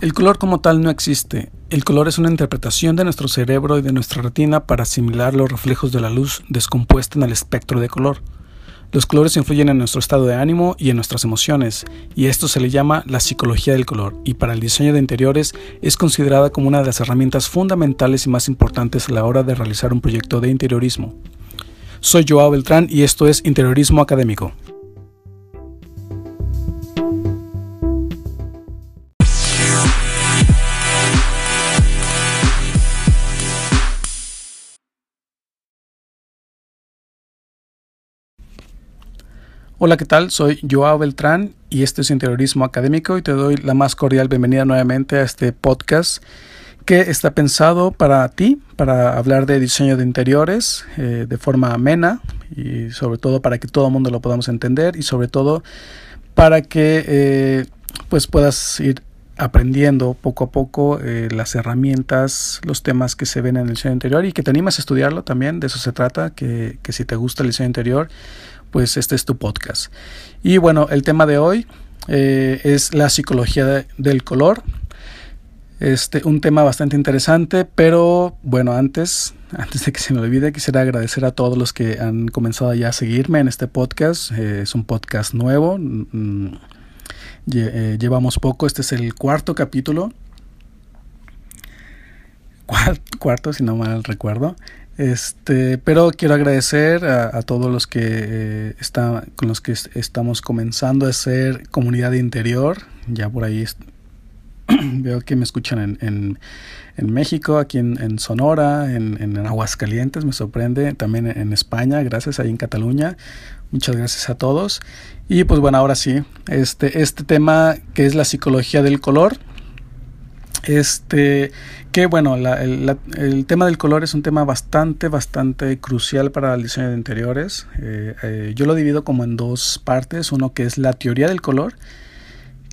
El color como tal no existe. El color es una interpretación de nuestro cerebro y de nuestra retina para asimilar los reflejos de la luz descompuesta en el espectro de color. Los colores influyen en nuestro estado de ánimo y en nuestras emociones, y esto se le llama la psicología del color, y para el diseño de interiores es considerada como una de las herramientas fundamentales y más importantes a la hora de realizar un proyecto de interiorismo. Soy Joao Beltrán y esto es Interiorismo Académico. Hola, ¿qué tal? Soy Joao Beltrán y este es Interiorismo Académico y te doy la más cordial bienvenida nuevamente a este podcast que está pensado para ti, para hablar de diseño de interiores eh, de forma amena y sobre todo para que todo el mundo lo podamos entender y sobre todo para que eh, pues puedas ir aprendiendo poco a poco eh, las herramientas, los temas que se ven en el diseño interior y que te animas a estudiarlo también, de eso se trata, que, que si te gusta el diseño interior pues este es tu podcast. Y bueno, el tema de hoy eh, es la psicología del color. Este, un tema bastante interesante, pero bueno, antes, antes de que se me olvide, quisiera agradecer a todos los que han comenzado ya a seguirme en este podcast. Eh, es un podcast nuevo. Mm, eh, llevamos poco, este es el cuarto capítulo. Cuarto, si no mal recuerdo. Este, pero quiero agradecer a, todos los que eh, con los que estamos comenzando a hacer comunidad interior. Ya por ahí veo que me escuchan en, en, México, aquí en, Sonora, en, Aguascalientes, me sorprende, también en España, gracias, ahí en Cataluña. Muchas gracias a todos. Y pues bueno, ahora sí, este, este tema que es la psicología del color, este, que bueno, el, tema del color es un tema bastante, bastante crucial para el diseño de interiores. Eh, eh, yo lo divido como en dos partes. Uno que es la teoría del color,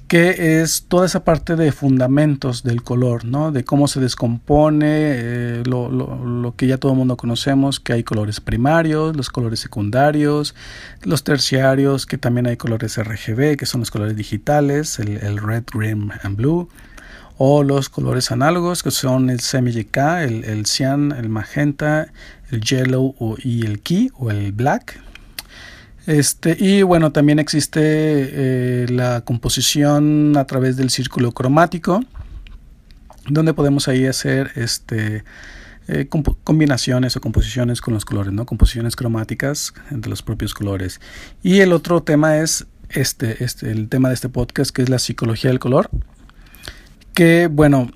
que es toda esa parte de fundamentos del color, ¿no? De cómo se descompone, eh, lo, que ya todo el mundo conocemos, que hay colores primarios, los colores secundarios, los terciarios, que también hay colores RGB, que son los colores digitales, el, red, green and blue o los colores análogos que son el semi-YK, el, el cian, el magenta, el yellow y el key o el black. Este, y bueno, también existe eh, la composición a través del círculo cromático, donde podemos ahí hacer este, eh, combinaciones o composiciones con los colores, ¿no? composiciones cromáticas entre los propios colores. Y el otro tema es este, este, el tema de este podcast, que es la psicología del color que, bueno,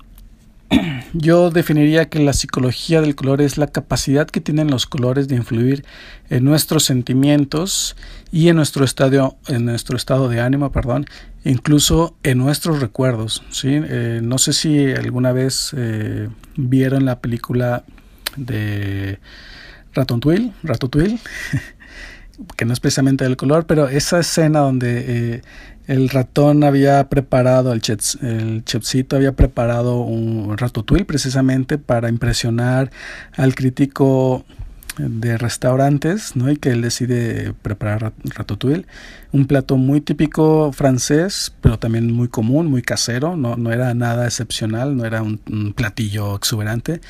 yo definiría que la psicología del color es la capacidad que tienen los colores de influir en nuestros sentimientos y en nuestro estado, en nuestro estado de ánimo, perdón, incluso en nuestros recuerdos. ¿sí? Eh, no sé si alguna vez eh, vieron la película de Ratatouille, Ratatouille que no es precisamente del color, pero esa escena donde eh, el ratón había preparado, el, chefcito había preparado un ratatouille precisamente para impresionar al crítico de restaurantes, ¿no? Y que él decide preparar ratatouille, un plato muy típico francés, pero también muy común, muy casero, no, no era nada excepcional, no era un, platillo exuberante.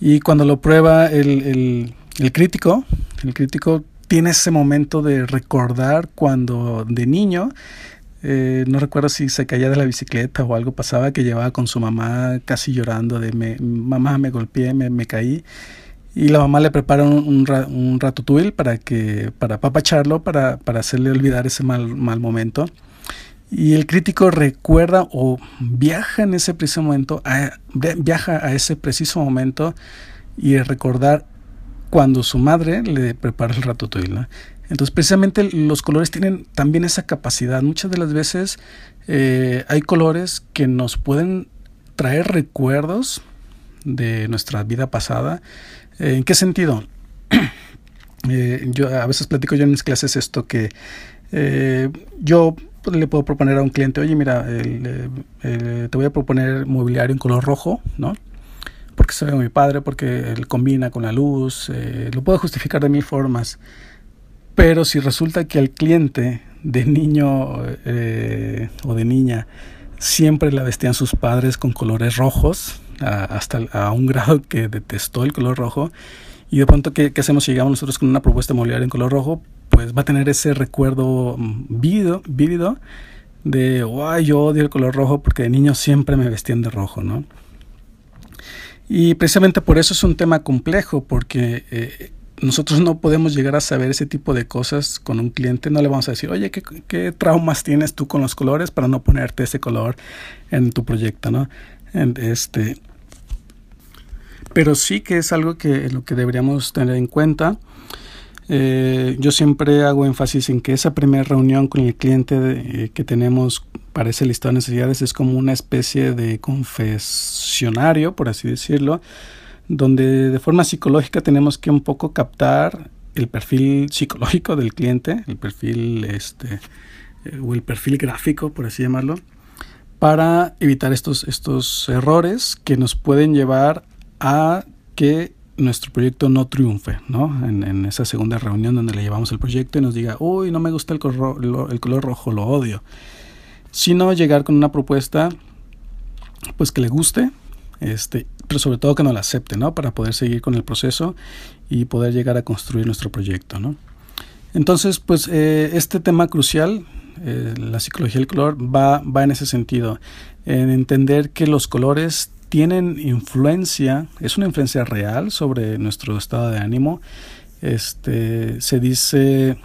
Y cuando lo prueba el, el crítico, el crítico tiene ese momento de recordar cuando de niño eh, no recuerdo si se caía de la bicicleta o algo pasaba que llevaba con su mamá casi llorando de me, mamá me golpeé, me, me caí. Y la mamá le prepara un, un, ratatouille para que para papacharlo, para, para hacerle olvidar ese mal, mal momento. Y el crítico recuerda o viaja en ese preciso momento, viaja a ese preciso momento y recordar cuando su madre le prepara el ratatouille. Entonces, precisamente los colores tienen también esa capacidad. Muchas de las veces eh, hay colores que nos pueden traer recuerdos de nuestra vida pasada. Eh, ¿En qué sentido? Eh, yo a veces platico yo en mis clases esto que yo le puedo proponer a un cliente, oye, mira, te voy a proponer mobiliario en color rojo, ¿no? Se ve mi padre, porque él combina con la luz, lo puedo justificar de mil formas. Pero si resulta que al cliente de niño eh, o de niña siempre la vestían sus padres con colores rojos, hasta a un grado que detestó el color rojo. Y de pronto, ¿qué, hacemos si llegamos nosotros con una propuesta mobiliaria en color rojo? Pues va a tener ese recuerdo mm, vívido, vívido de, ay, yo odio el color rojo porque de niño siempre me vestían de rojo, ¿no? Y precisamente por eso es un tema complejo, porque eh, nosotros no podemos llegar a saber ese tipo de cosas con un cliente. No le vamos a decir, oye, ¿qué, traumas tienes tú con los colores para no ponerte ese color en tu proyecto, ¿no? Este, pero sí que es algo que lo que deberíamos tener en cuenta. Eh, yo siempre hago énfasis en que esa primera reunión con el cliente eh, que tenemos para ese listado de necesidades es como una especie de confesionario, por así decirlo, donde de forma psicológica tenemos que un poco captar el perfil psicológico del cliente, el perfil este eh, o el perfil gráfico, por así llamarlo, para evitar estos, estos errores que nos pueden llevar a que nuestro proyecto no triunfe, ¿no? En, esa segunda reunión donde le llevamos el proyecto y nos diga, uy, no me gusta el color, el color rojo, lo odio. Sino llegar con una propuesta, pues que le guste, este, pero sobre todo que no la acepte, ¿no? Para poder seguir con el proceso y poder llegar a construir nuestro proyecto, ¿no? Entonces, pues eh, este tema crucial, eh, la psicología del color, va, va en ese sentido, en entender que los colores tienen influencia, es una influencia real sobre nuestro estado de ánimo. Este, se dice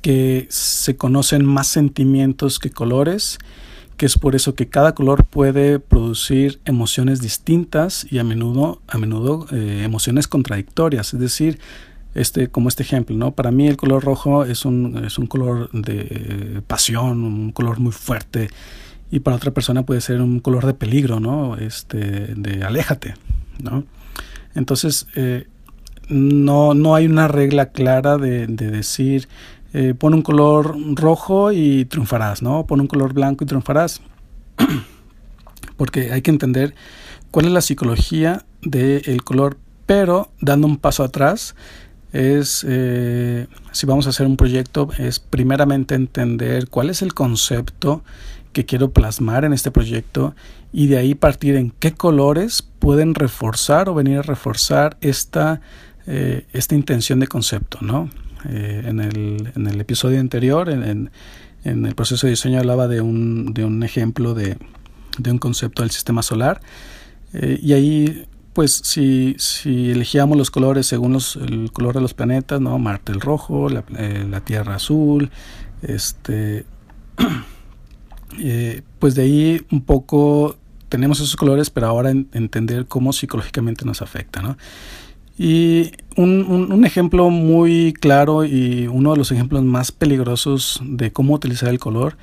que se conocen más sentimientos que colores, que es por eso que cada color puede producir emociones distintas y a menudo, a menudo eh, emociones contradictorias. Es decir, este, como este ejemplo, ¿no? Para mí el color rojo es un, es un color de pasión, un color muy fuerte y para otra persona puede ser un color de peligro, ¿no? Este, de aléjate, ¿no? Entonces, eh, no, no hay una regla clara de, decir, eh, pon un color rojo y triunfarás, ¿no? Pon un color blanco y triunfarás. Porque hay que entender cuál es la psicología del color, pero dando un paso atrás, es, eh, si vamos a hacer un proyecto, es primeramente entender cuál es el concepto que quiero plasmar en este proyecto y de ahí partir en qué colores pueden reforzar o venir a reforzar esta, eh, esta intención de concepto. ¿no? Eh, en, el, en, el, episodio anterior, en, en, el proceso de diseño, hablaba de un, de un ejemplo de, de, un concepto del sistema solar eh, y ahí pues si, si elegíamos los colores según los, el color de los planetas, ¿no? Marte el rojo, la, la Tierra azul, este Eh, pues de ahí un poco tenemos esos colores, pero ahora entender cómo psicológicamente nos afecta, ¿no? Y un, ejemplo muy claro y uno de los ejemplos más peligrosos de cómo utilizar el color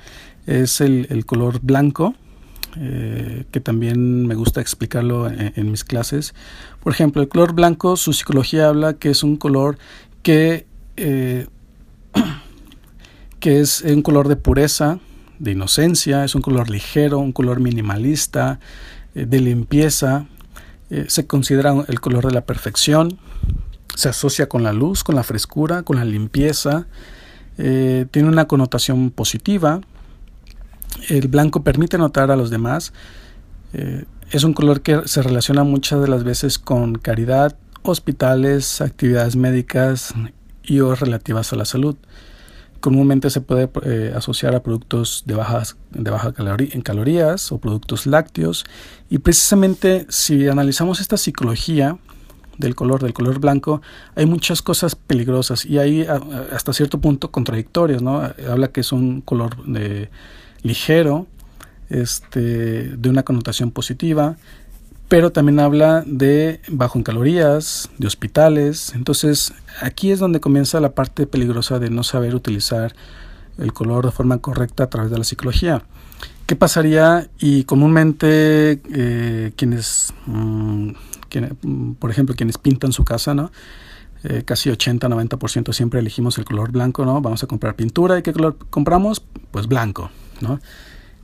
es el, color blanco, eh, que también me gusta explicarlo en, mis clases. Por ejemplo, el color blanco, su psicología habla que es un color que, eh, que es un color de pureza, de inocencia, es un color ligero, un color minimalista, eh, de limpieza, eh, se considera el color de la perfección, se asocia con la luz, con la frescura, con la limpieza, eh, tiene una connotación positiva, el blanco permite notar a los demás, es un color que se relaciona muchas de las veces con caridad, hospitales, actividades médicas y o relativas a la salud comúnmente se puede eh, asociar a productos de, bajas, de baja en calorías o productos lácteos. Y precisamente si analizamos esta psicología del color, del color blanco, hay muchas cosas peligrosas y hay hasta cierto punto contradictorias. ¿no? Habla que es un color de, ligero, este, de una connotación positiva, pero también habla de bajo en calorías, de hospitales. Entonces, aquí es donde comienza la parte peligrosa de no saber utilizar el color de forma correcta a través de la psicología. ¿Qué pasaría y comúnmente eh, quienes, mm, por ejemplo, quienes pintan su casa, ¿no? Eh, casi 80-90% siempre elegimos el color blanco, ¿no? Vamos a comprar pintura y ¿qué color compramos? Pues blanco, ¿no?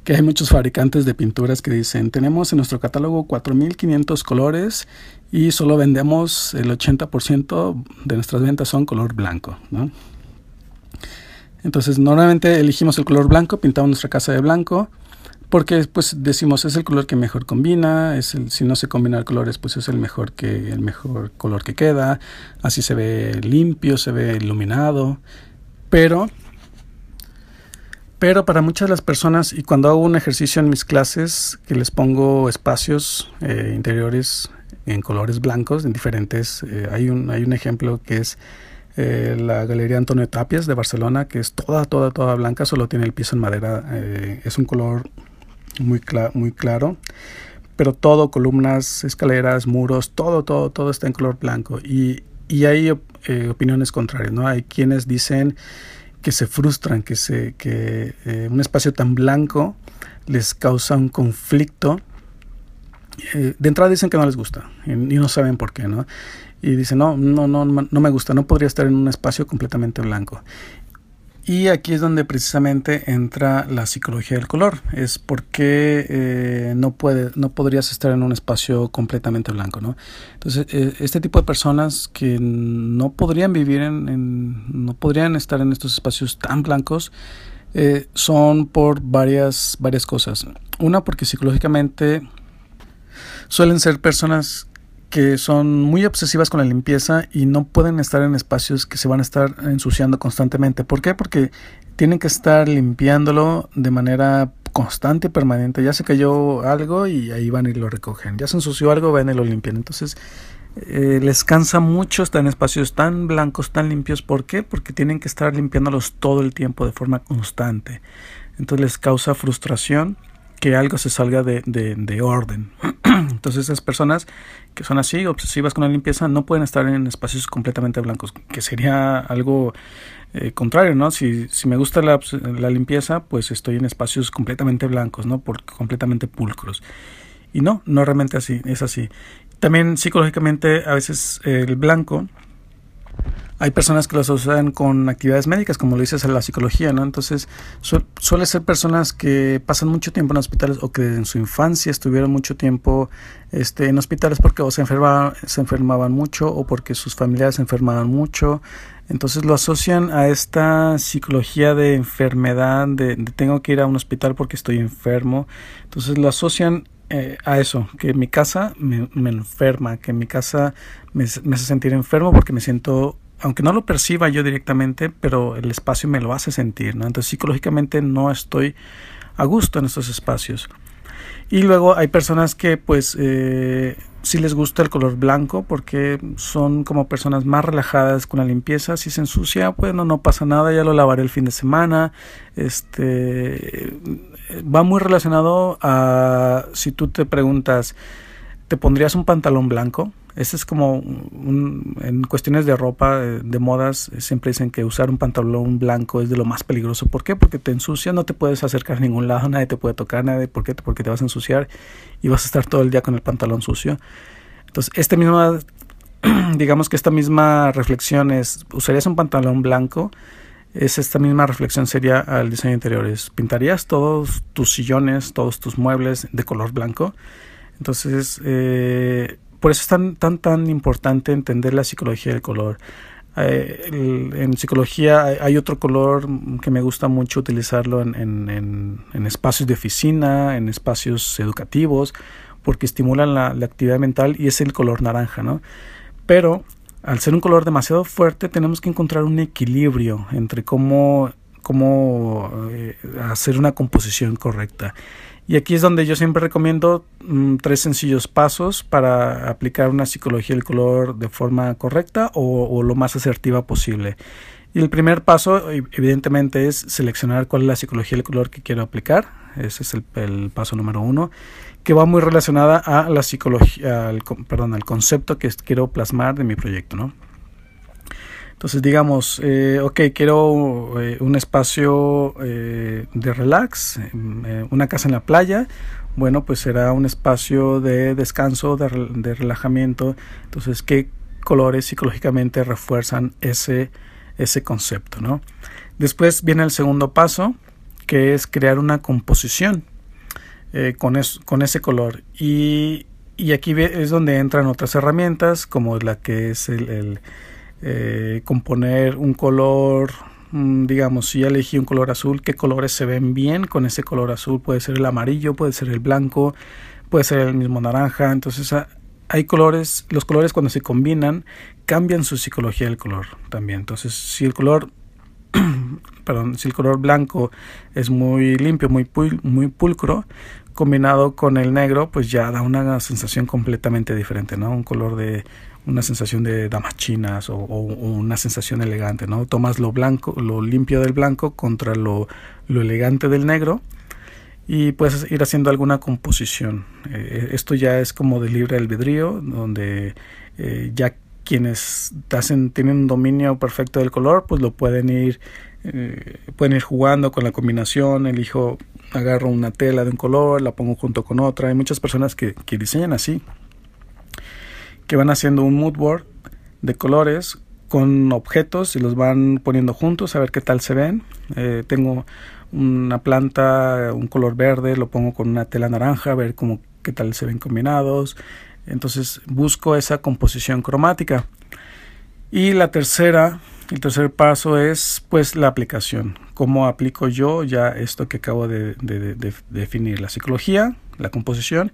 Que hay muchos fabricantes de pinturas que dicen, tenemos en nuestro catálogo 4.500 colores y solo vendemos el 80% de nuestras ventas son color blanco. Entonces, normalmente elegimos el color blanco, pintamos nuestra casa de blanco, porque pues decimos es el color que mejor combina, es el, si no se combina colores pues es el mejor que el mejor color que queda, así se ve limpio, se ve iluminado, pero pero para muchas de las personas y cuando hago un ejercicio en mis clases que les pongo espacios eh, interiores en colores blancos, en diferentes, eh, hay un hay un ejemplo que es eh, la Galería Antonio Tapias de Barcelona, que es toda, toda, toda blanca, solo tiene el piso en madera, es un color muy, muy claro, pero todo, columnas, escaleras, muros, todo, todo, todo está en color blanco. Y, y hay eh, opiniones contrarias, ¿no? Hay quienes dicen que se frustran, que, se, que eh, un espacio tan blanco les causa un conflicto. Eh, de entrada dicen que no les gusta y, y, no saben por qué, ¿no? Y dicen, no, no, no, no me gusta, no podría estar en un espacio completamente blanco. Y aquí es donde precisamente entra la psicología del color. Es porque eh, no, puede, no podrías estar en un espacio completamente blanco. ¿no? Entonces, eh, este tipo de personas que no podrían vivir en, no podrían estar en estos espacios tan blancos, eh, son por varias, varias cosas. Una, porque psicológicamente suelen ser personas que son muy obsesivas con la limpieza y no pueden estar en espacios que se van a estar ensuciando constantemente. ¿Por qué? Porque tienen que estar limpiándolo de manera constante y permanente. Ya se cayó algo y ahí van y lo recogen. Ya se ensució algo, van y lo limpian. Entonces eh, les cansa mucho estar en espacios tan blancos, tan limpios. ¿Por qué? Porque tienen que estar limpiándolos todo el tiempo de forma constante. Entonces les causa frustración que algo se salga de, de, orden. Entonces esas personas que son así, obsesivas con la limpieza, no pueden estar en espacios completamente blancos, que sería algo eh, contrario, ¿no? Si, si me gusta la, la, limpieza, pues estoy en espacios completamente blancos, ¿no? Por, completamente pulcros. Y no, no realmente así, es así. También psicológicamente a veces el blanco hay personas que los usan con actividades médicas, como lo dices en la psicología, ¿no? Entonces, suele ser personas que pasan mucho tiempo en hospitales o que en su infancia estuvieron mucho tiempo este, en hospitales porque o se enfermaban, se enfermaban mucho o porque sus familiares se enfermaban mucho. Entonces lo asocian a esta psicología de enfermedad, de, tengo que ir a un hospital porque estoy enfermo. Entonces lo asocian eh, a eso, que mi casa me, enferma, que mi casa me, hace sentir enfermo porque me siento aunque no lo perciba yo directamente, pero el espacio me lo hace sentir, ¿no? Entonces psicológicamente no estoy a gusto en estos espacios. Y luego hay personas que pues eh, sí les gusta el color blanco porque son como personas más relajadas con la limpieza. Si se ensucia, bueno, no pasa nada, ya lo lavaré el fin de semana. Este va muy relacionado a si tú te preguntas, ¿te pondrías un pantalón blanco? Ese es como un, en cuestiones de ropa, de, modas, siempre dicen que usar un pantalón blanco es de lo más peligroso. ¿Por qué? Porque te ensucia, no te puedes acercar a ningún lado, nadie te puede tocar, nadie, ¿por qué? Porque te vas a ensuciar y vas a estar todo el día con el pantalón sucio. Entonces, este mismo, digamos que esta misma reflexión es, ¿usarías un pantalón blanco? Es esta misma reflexión sería al diseño interiores. ¿Pintarías todos tus sillones, todos tus muebles de color blanco? Entonces, eh, por eso es tan, tan, tan importante entender la psicología del color. Eh, en psicología hay, otro color que me gusta mucho utilizarlo en, espacios de oficina, en espacios educativos, porque estimulan la, actividad mental y es el color naranja, ¿no? Pero al ser un color demasiado fuerte tenemos que encontrar un equilibrio entre cómo, cómo eh, hacer una composición correcta. Y aquí es donde yo siempre recomiendo mm, tres sencillos pasos para aplicar una psicología del color de forma correcta o, lo más asertiva posible. Y el primer paso, evidentemente, es seleccionar cuál es la psicología del color que quiero aplicar. Ese es el, paso número uno, que va muy relacionada a la psicología, al, perdón, al concepto que quiero plasmar de mi proyecto, ¿no? Entonces digamos, eh, ok, quiero eh, un espacio eh, de relax, una casa en la playa, bueno, pues será un espacio de descanso, de, de, relajamiento. Entonces, ¿qué colores psicológicamente refuerzan ese, ese concepto? ¿no? Después viene el segundo paso, que es crear una composición con, con ese color. Y, y, aquí es donde entran otras herramientas, como la que es el eh, componer un color mm, digamos, si ya elegí un color azul, qué colores se ven bien con ese color azul. Puede ser el amarillo, puede ser el blanco, puede ser el mismo naranja. Entonces ah, hay colores, los colores cuando se combinan cambian su psicología del color también. Entonces si el color, perdón, si el color blanco es muy limpio, muy, muy pulcro, combinado con el negro, pues ya da una sensación completamente diferente, ¿no? Un color de una sensación de damas chinas o, una sensación elegante, ¿no? Tomas lo blanco, lo limpio del blanco contra lo, lo elegante del negro y puedes ir haciendo alguna composición. Eh, esto ya es como de libre albedrío, donde eh, ya quienes hacen, tienen un dominio perfecto del color, pues lo pueden ir, eh, pueden ir jugando con la combinación, elijo, agarro una tela de un color, la pongo junto con otra. Hay muchas personas que, que diseñan así que van haciendo un mood board de colores con objetos y los van poniendo juntos a ver qué tal se ven. Eh, tengo una planta, un color verde, lo pongo con una tela naranja a ver cómo, qué tal se ven combinados. Entonces busco esa composición cromática. Y la tercera, el tercer paso es pues la aplicación. ¿Cómo aplico yo ya esto que acabo de definir? La psicología, la composición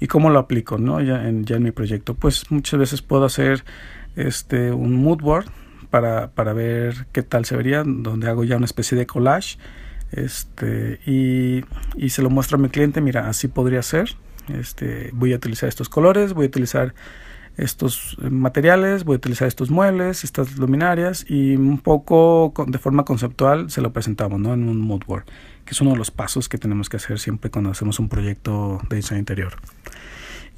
y cómo lo aplico ¿no? ya, en, mi proyecto. Pues muchas veces puedo hacer este, un mood board para, para ver qué tal se vería, donde hago ya una especie de collage este, y, y se lo muestro a mi cliente, mira, así podría ser. Este, voy a utilizar estos colores, voy a utilizar estos materiales, voy a utilizar estos muebles, estas luminarias y un poco de forma conceptual se lo presentamos ¿no? en un mood board que es uno de los pasos que tenemos que hacer siempre cuando hacemos un proyecto de diseño interior.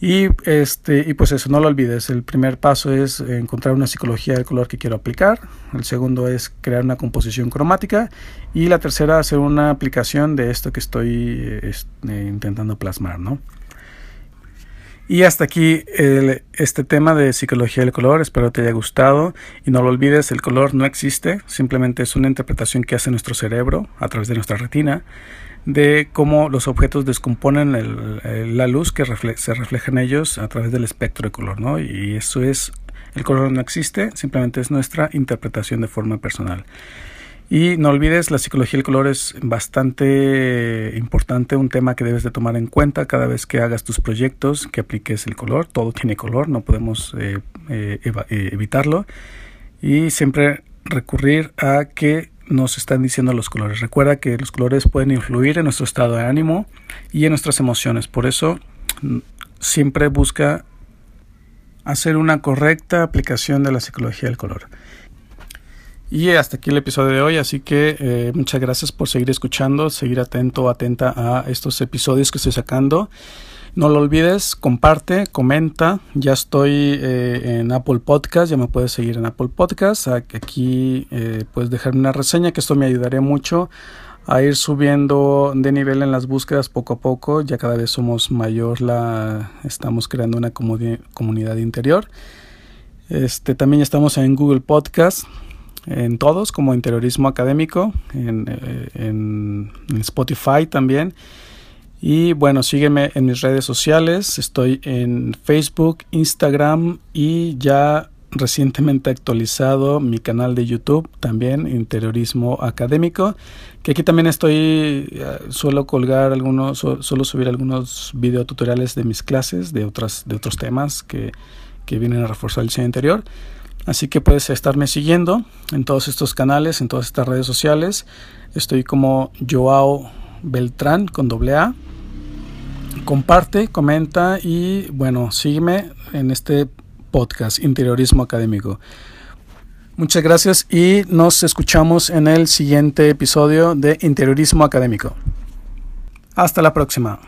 Y, este, y pues eso, no lo olvides. El primer paso es encontrar una psicología del color que quiero aplicar. El segundo es crear una composición cromática. Y la tercera, hacer una aplicación de esto que estoy este, intentando plasmar, ¿no? Y hasta aquí este tema de psicología del color. Espero te haya gustado. Y no lo olvides, el color no existe. Simplemente es una interpretación que hace nuestro cerebro a través de nuestra retina de cómo los objetos descomponen la luz que se refleja en ellos a través del espectro de color. ¿no? Y eso es, el color no existe, simplemente es nuestra interpretación de forma personal. Y no olvides, la psicología del color es bastante importante, un tema que debes de tomar en cuenta cada vez que hagas tus proyectos, que apliques el color. Todo tiene color, no podemos eh, eh, eh, evitarlo. Y siempre recurrir a que nos están diciendo los colores. Recuerda que los colores pueden influir en nuestro estado de ánimo y en nuestras emociones. Por eso, mm, siempre busca hacer una correcta aplicación de la psicología del color. Y hasta aquí el episodio de hoy, así que eh, muchas gracias por seguir escuchando, seguir atento atenta a estos episodios que estoy sacando. No lo olvides, comparte, comenta. Ya estoy eh, en Apple Podcast, ya me puedes seguir en Apple Podcast. Aquí eh, puedes dejarme una reseña, que esto me ayudaría mucho a ir subiendo de nivel en las búsquedas poco a poco. Ya cada vez somos mayor, la estamos creando una comunidad interior. Este, también estamos en Google Podcast en todos como interiorismo académico, eh, en, Spotify también. Y bueno, sígueme en mis redes sociales, estoy en Facebook, Instagram y ya recientemente actualizado mi canal de YouTube también, Interiorismo Académico, que aquí también estoy, eh, suelo colgar algunos, suelo subir algunos videotutoriales de mis clases, de, otras, de otros temas que, que vienen a reforzar el diseño interior. Así que puedes estarme siguiendo en todos estos canales, en todas estas redes sociales. Estoy como Joao Beltrán con doble A. Comparte, comenta y bueno, sígueme en este podcast Interiorismo Académico. Muchas gracias y nos escuchamos en el siguiente episodio de Interiorismo Académico. Hasta la próxima.